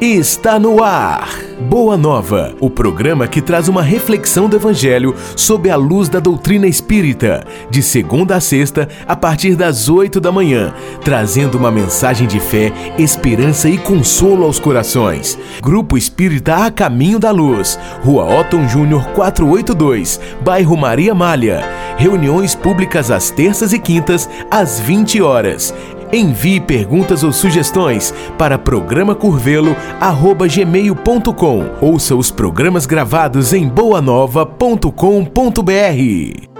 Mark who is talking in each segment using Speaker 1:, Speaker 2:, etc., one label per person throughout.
Speaker 1: Está no ar. Boa Nova, o programa que traz uma reflexão do Evangelho sob a luz da doutrina espírita, de segunda a sexta, a partir das oito da manhã, trazendo uma mensagem de fé, esperança e consolo aos corações. Grupo Espírita a Caminho da Luz, Rua Otton Júnior 482, Bairro Maria Malha. Reuniões públicas às terças e quintas, às 20 horas. Envie perguntas ou sugestões para programaCurvelo@gmail.com. Ouça os programas gravados em boanova.com.br.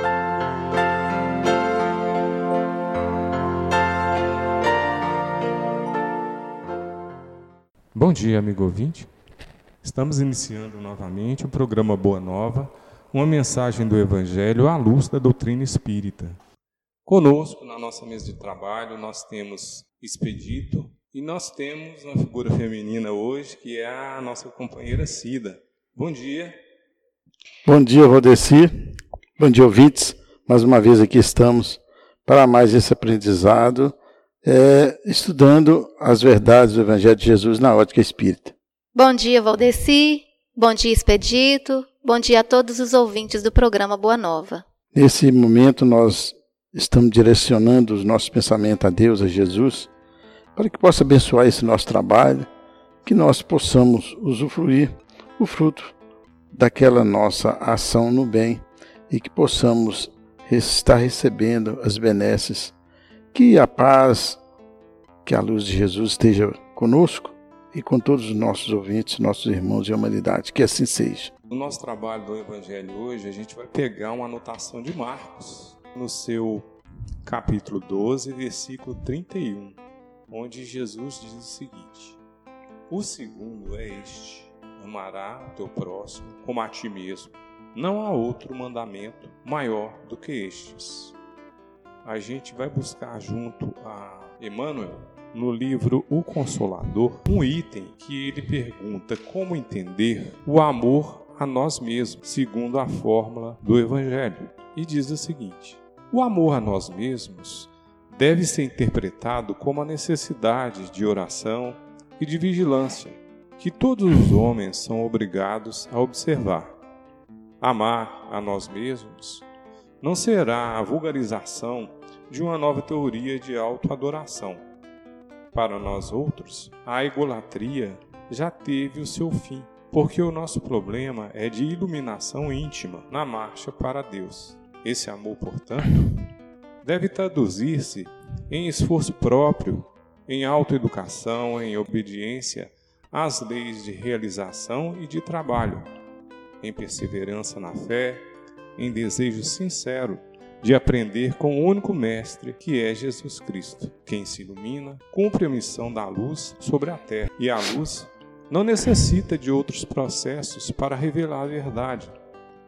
Speaker 2: Bom dia, amigo ouvinte. Estamos iniciando novamente o programa Boa Nova, uma mensagem do Evangelho à luz da doutrina espírita. Conosco, na nossa mesa de trabalho, nós temos Expedito e nós temos uma figura feminina hoje, que é a nossa companheira Cida. Bom dia.
Speaker 3: Bom dia, Rodeci. Bom dia, ouvintes. Mais uma vez aqui estamos para mais esse aprendizado, é, estudando as verdades do Evangelho de Jesus na ótica espírita.
Speaker 4: Bom dia, Valdeci. Bom dia, Expedito. Bom dia a todos os ouvintes do programa Boa Nova.
Speaker 3: Nesse momento, nós estamos direcionando os nossos pensamentos a Deus, a Jesus, para que possa abençoar esse nosso trabalho, que nós possamos usufruir o fruto daquela nossa ação no bem e que possamos estar recebendo as benesses, que a paz, que a luz de Jesus esteja conosco e com todos os nossos ouvintes, nossos irmãos e humanidade, que assim seja.
Speaker 2: No nosso trabalho do Evangelho hoje, a gente vai pegar uma anotação de Marcos, no seu capítulo 12, versículo 31, onde Jesus diz o seguinte: O segundo é este: amará o teu próximo como a ti mesmo. Não há outro mandamento maior do que estes. A gente vai buscar junto a Emmanuel no livro O Consolador um item que ele pergunta como entender o amor a nós mesmos, segundo a fórmula do Evangelho. E diz o seguinte: o amor a nós mesmos deve ser interpretado como a necessidade de oração e de vigilância que todos os homens são obrigados a observar. Amar a nós mesmos não será a vulgarização de uma nova teoria de autoadoração. Para nós outros, a egolatria já teve o seu fim, porque o nosso problema é de iluminação íntima na marcha para Deus. Esse amor, portanto, deve traduzir-se em esforço próprio, em autoeducação, em obediência às leis de realização e de trabalho, em perseverança na fé, em desejo sincero de aprender com o único mestre que é Jesus Cristo. Quem se ilumina cumpre a missão da luz sobre a terra, e a luz não necessita de outros processos para revelar a verdade,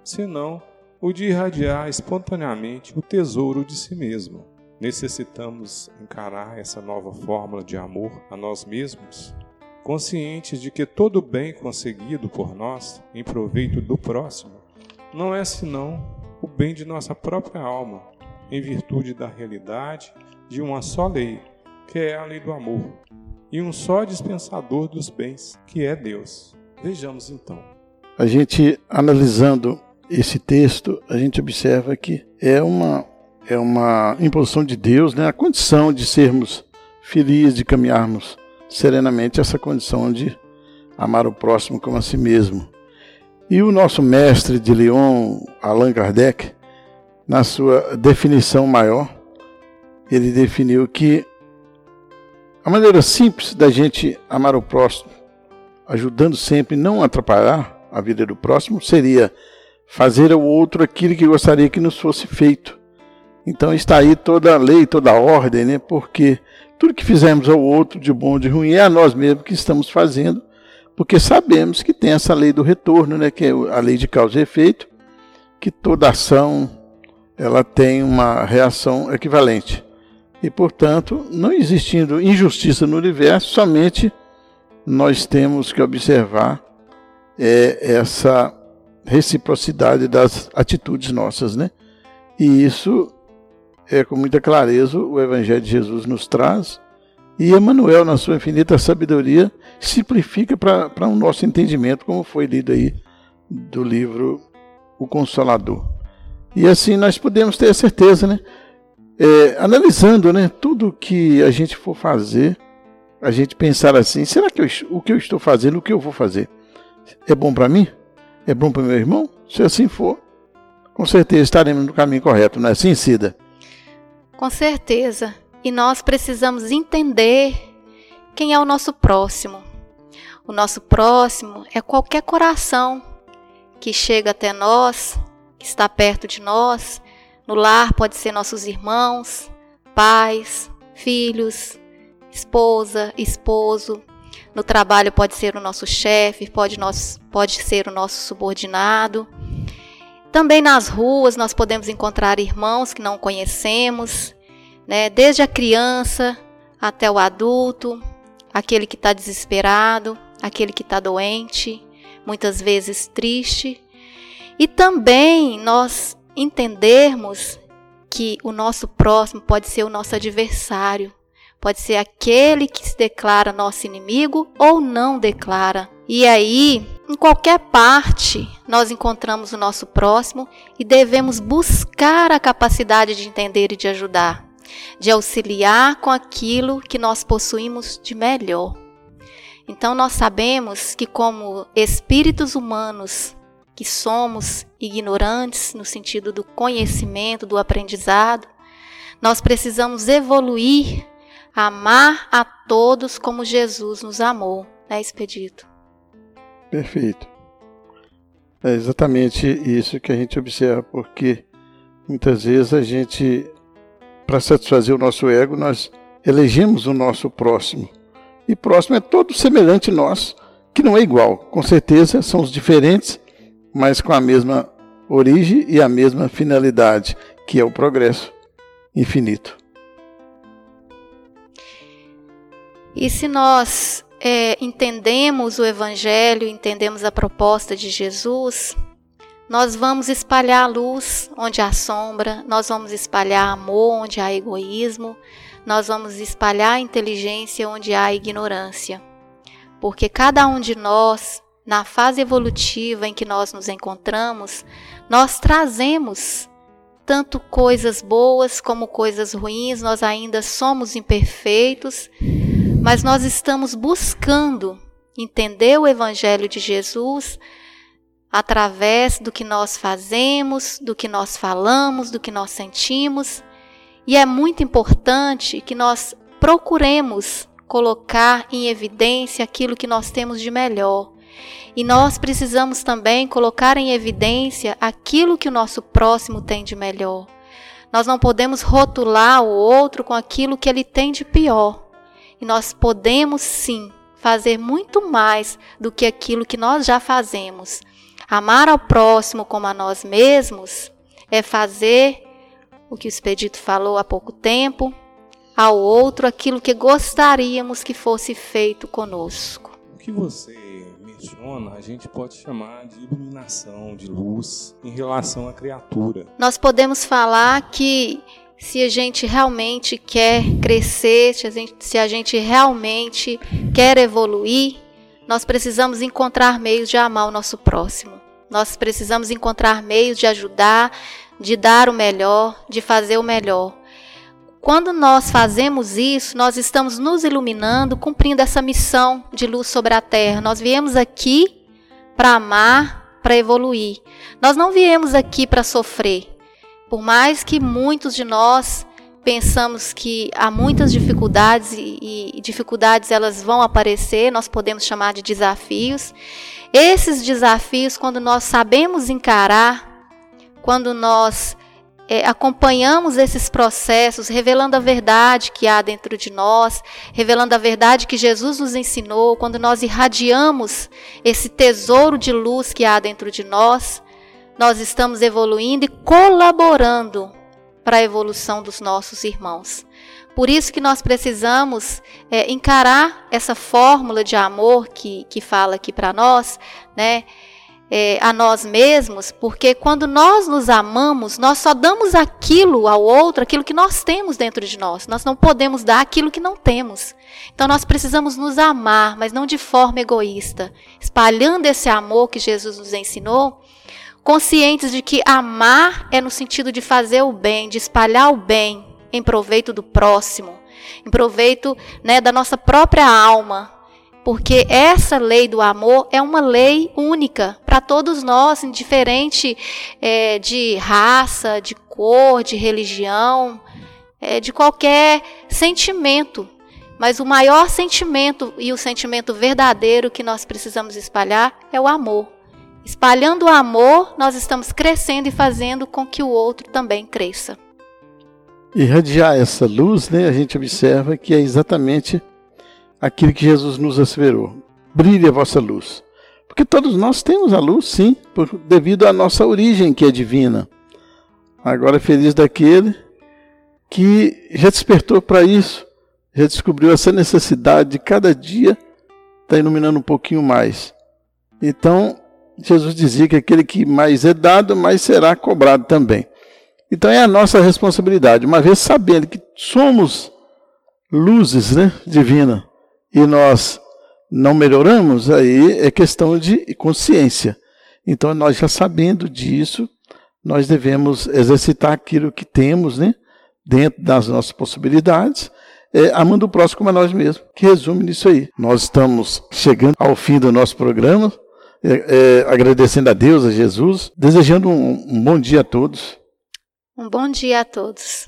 Speaker 2: senão o de irradiar espontaneamente o tesouro de si mesmo. Necessitamos encarar essa nova fórmula de amor a nós mesmos, conscientes de que todo bem conseguido por nós em proveito do próximo não é senão o bem de nossa própria alma, em virtude da realidade de uma só lei, que é a lei do amor, e um só dispensador dos bens, que é Deus. Vejamos então.
Speaker 3: A gente analisando esse texto, a gente observa que é uma, é uma imposição de Deus, né? a condição de sermos felizes, de caminharmos serenamente, essa condição de amar o próximo como a si mesmo. E o nosso mestre de Lyon, Allan Kardec, na sua definição maior, ele definiu que a maneira simples da gente amar o próximo, ajudando sempre não atrapalhar a vida do próximo, seria fazer ao outro aquilo que gostaria que nos fosse feito. Então está aí toda a lei, toda a ordem, né? Porque tudo que fizemos ao outro de bom ou de ruim é a nós mesmos que estamos fazendo, porque sabemos que tem essa lei do retorno, né? Que é a lei de causa e efeito, que toda ação ela tem uma reação equivalente. E, portanto, não existindo injustiça no universo, somente nós temos que observar é, essa reciprocidade das atitudes nossas, né? E isso é com muita clareza o Evangelho de Jesus nos traz E Emmanuel, na sua infinita sabedoria, simplifica para o nosso entendimento, como foi lido aí do livro O Consolador. E assim nós podemos ter a certeza, né? É, analisando né, tudo que a gente for fazer, a gente pensar assim: será que eu, o que eu estou fazendo, o que eu vou fazer, é bom para mim? É bom para meu irmão? Se assim for, com certeza estaremos no caminho correto, não é assim, Cida?
Speaker 4: Com certeza. E nós precisamos entender quem é o nosso próximo. O nosso próximo é qualquer coração que chega até nós, que está perto de nós. No lar pode ser nossos irmãos, pais, filhos, esposa, esposo. No trabalho pode ser o nosso chefe, pode, pode ser o nosso subordinado. Também nas ruas nós podemos encontrar irmãos que não conhecemos, né? desde a criança até o adulto, aquele que está desesperado, aquele que está doente, muitas vezes triste. E também nós entendermos que o nosso próximo pode ser o nosso adversário, pode ser aquele que se declara nosso inimigo ou não declara. E aí, em qualquer parte, nós encontramos o nosso próximo e devemos buscar a capacidade de entender e de ajudar, de auxiliar com aquilo que nós possuímos de melhor. Então, nós sabemos que, como espíritos humanos que somos ignorantes no sentido do conhecimento, do aprendizado, nós precisamos evoluir, amar a todos como Jesus nos amou, né, Expedito?
Speaker 3: Perfeito. É exatamente isso que a gente observa, porque muitas vezes a gente, para satisfazer o nosso ego, nós elegemos o nosso próximo. E próximo é todo semelhante a nós, que não é igual. Com certeza são os diferentes, mas com a mesma origem e a mesma finalidade, que é o progresso infinito.
Speaker 4: E se nós é, entendemos o Evangelho, entendemos a proposta de Jesus, nós vamos espalhar a luz onde há sombra, nós vamos espalhar amor onde há egoísmo, nós vamos espalhar inteligência onde há ignorância. Porque cada um de nós, na fase evolutiva em que nós nos encontramos, nós trazemos tanto coisas boas como coisas ruins, nós ainda somos imperfeitos mas nós estamos buscando entender o Evangelho de Jesus através do que nós fazemos, do que nós falamos, do que nós sentimos. E é muito importante que nós procuremos colocar em evidência aquilo que nós temos de melhor. E nós precisamos também colocar em evidência aquilo que o nosso próximo tem de melhor. Nós não podemos rotular o outro com aquilo que ele tem de pior. E nós podemos sim fazer muito mais do que aquilo que nós já fazemos. Amar ao próximo como a nós mesmos é fazer o que o Expedito falou há pouco tempo, ao outro aquilo que gostaríamos que fosse feito conosco.
Speaker 2: O que você menciona, a gente pode chamar de iluminação, de luz em relação à criatura.
Speaker 4: Nós podemos falar que se a gente realmente quer crescer, se a gente, se a gente realmente quer evoluir, nós precisamos encontrar meios de amar o nosso próximo. Nós precisamos encontrar meios de ajudar, de dar o melhor, de fazer o melhor. Quando nós fazemos isso, nós estamos nos iluminando, cumprindo essa missão de luz sobre a terra. Nós viemos aqui para amar, para evoluir. Nós não viemos aqui para sofrer. Por mais que muitos de nós pensamos que há muitas dificuldades e, e, dificuldades elas vão aparecer, nós podemos chamar de desafios. Esses desafios, quando nós sabemos encarar, quando nós é, acompanhamos esses processos, revelando a verdade que há dentro de nós, revelando a verdade que Jesus nos ensinou, quando nós irradiamos esse tesouro de luz que há dentro de nós, nós estamos evoluindo e colaborando para a evolução dos nossos irmãos. Por isso que nós precisamos é, encarar essa fórmula de amor que, que fala aqui para nós, né? é, a nós mesmos, porque quando nós nos amamos, nós só damos aquilo ao outro, aquilo que nós temos dentro de nós. Nós não podemos dar aquilo que não temos. Então nós precisamos nos amar, mas não de forma egoísta, espalhando esse amor que Jesus nos ensinou, conscientes de que amar é no sentido de fazer o bem, de espalhar o bem em proveito do próximo, em proveito né, da nossa própria alma, porque essa lei do amor é uma lei única para todos nós, indiferente é, de raça, de cor, de religião, é, de qualquer sentimento. Mas o maior sentimento e o sentimento verdadeiro que nós precisamos espalhar é o amor. Espalhando o amor, nós estamos crescendo e fazendo com que o outro também cresça.
Speaker 3: Irradiar essa luz, né, a gente observa que é exatamente aquilo que Jesus nos asseverou. Brilhe a vossa luz. Porque todos nós temos a luz, sim, por, devido à nossa origem que é divina. Agora, feliz daquele que já despertou para isso, já descobriu essa necessidade de cada dia estar tá iluminando um pouquinho mais. Então, Jesus dizia que aquele que mais é dado, mais será cobrado também. Então é a nossa responsabilidade, uma vez sabendo que somos luzes né, divinas, e nós não melhoramos, aí é questão de consciência. Então, nós já sabendo disso, nós devemos exercitar aquilo que temos, né, dentro das nossas possibilidades, é, amando o próximo como a nós mesmos, que resume nisso aí. Nós estamos chegando ao fim do nosso programa, é, é, agradecendo a Deus, a Jesus, desejando um, um bom dia a todos.
Speaker 4: Um bom dia a todos.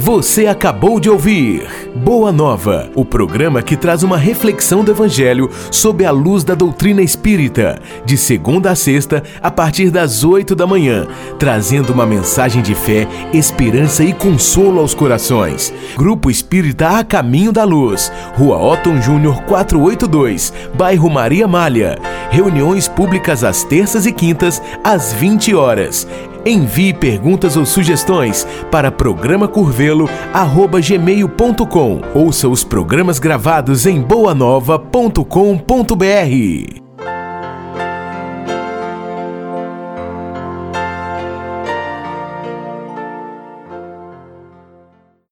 Speaker 1: Você acabou de ouvir Boa Nova, o programa que traz uma reflexão do Evangelho sob a luz da doutrina espírita, de segunda a sexta, a partir das oito da manhã, trazendo uma mensagem de fé, esperança e consolo aos corações. Grupo Espírita a Caminho da Luz, Rua Otton Júnior 482, bairro Maria Malha. Reuniões públicas às terças e quintas, às 20 horas. Envie perguntas ou sugestões para programacurvelo@gmail.com. Ouça os programas gravados em boanova.com.br.